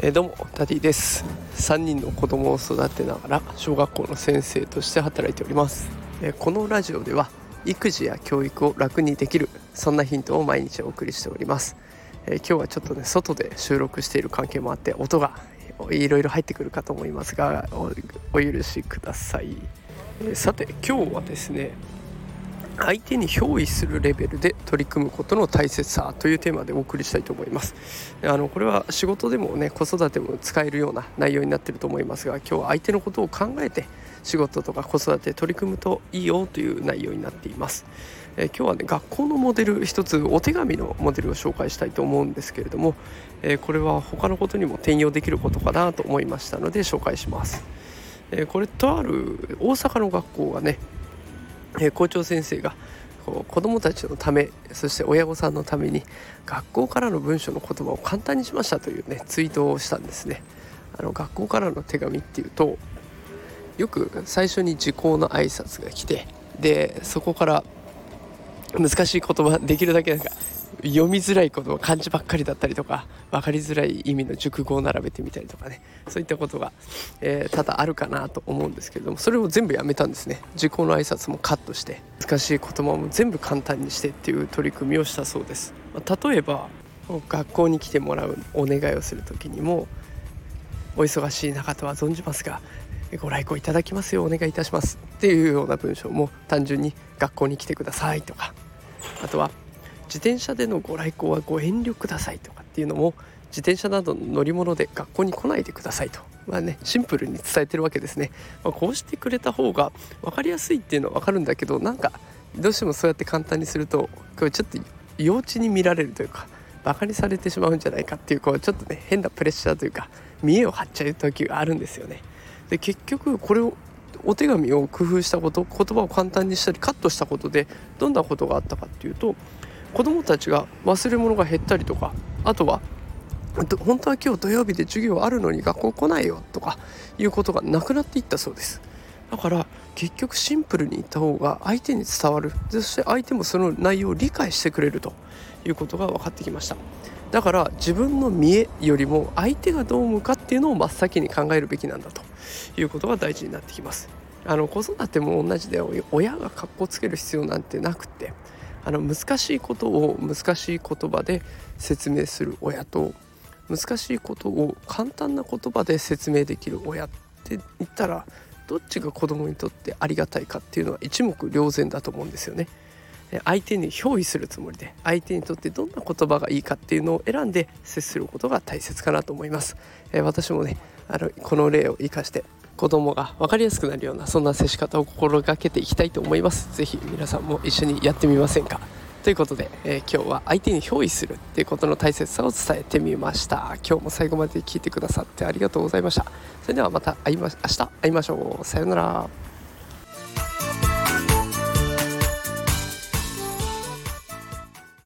えー、どうもダディです。3人の子供を育てながら小学校の先生として働いております、えー、このラジオでは育児や教育を楽にできるそんなヒントを毎日お送りしております、えー、今日はちょっとね外で収録している関係もあって音がいろいろ入ってくるかと思いますがお許しください、えさて今日はですね相手に憑依するレベルで取り組むことの大切さというテーマでお送りしたいと思います。あのこれは仕事でもね子育ても使えるような内容になっていると思いますが今日は相手のことを考えて仕事とか子育て取り組むといいよという内容になっています。え今日はね学校のモデル一つお手紙のモデルを紹介したいと思うんですけれども、えこれは他のことにも転用できることかなと思いましたので紹介します、えこれとある大阪の学校がねえ校長先生がこう子どもたちのためそして親御さんのために学校からの文章の言葉を簡単にしましたというねツイートをしたんですね。あの学校からの手紙っていうとよく最初に時効の挨拶が来てでそこから難しい言葉できるだけなんか読みづらいこと漢字ばっかりだったりとか分かりづらい意味の熟語を並べてみたりとかね。そういったことが、えー、多々あるかなと思うんですけれどもそれを全部やめたんですね。時効の挨拶もカットして難しい言葉も全部簡単にしてっていう取り組みをしたそうです、まあ、例えば学校に来てもらうお願いをする時にもお忙しい中とは存じますがご来校いただきますようお願いいたしますっていうような文章も単純に学校に来てくださいとかあとは自転車でのご来校はご遠慮くださいとかっていうのも自転車などの乗り物で学校に来ないでくださいと、まあね、シンプルに伝えてるわけですね、まあ、こうしてくれた方が分かりやすいっていうのは分かるんだけどなんかどうしてもそうやって簡単にするとこれちょっと幼稚に見られるというかバカにされてしまうんじゃないかっていうこうちょっとね変なプレッシャーというか見栄を張っちゃう時があるんですよね。で結局これをお手紙を工夫したこと言葉を簡単にしたりカットしたことでどんなことがあったかっていうと子どもたちが忘れ物が減ったりとかあとは本当は今日土曜日で授業あるのに学校来ないよとかいうことがなくなっていったそうです。だから結局シンプルに言った方が相手に伝わる。そして相手もその内容を理解してくれるということが分かってきました。だから自分の見えよりも相手がどう思うかっていうのを真っ先に考えるべきなんだということが大事になってきます。あの子育ても同じで親がかっこつける必要なんてなくてあの難しいことを難しい言葉で説明する親と難しいことを簡単な言葉で説明できる親って言ったらどっちが子供にとってありがたいかっていうのは一目瞭然だと思うんですよね。相手に憑依するつもりで相手にとってどんな言葉がいいかっていうのを選んで接することが大切かなと思います。え私もねあのこの例を生かして子供が分かりやすくなるようなそんな接し方を心がけていきたいと思います。是非皆さんも一緒にやってみませんか。ということで、えー、今日は相手に憑依するっていうことの大切さを伝えてみました。今日も最後まで聞いてくださってありがとうございました。それではまた会いま明日会いましょう。さようなら。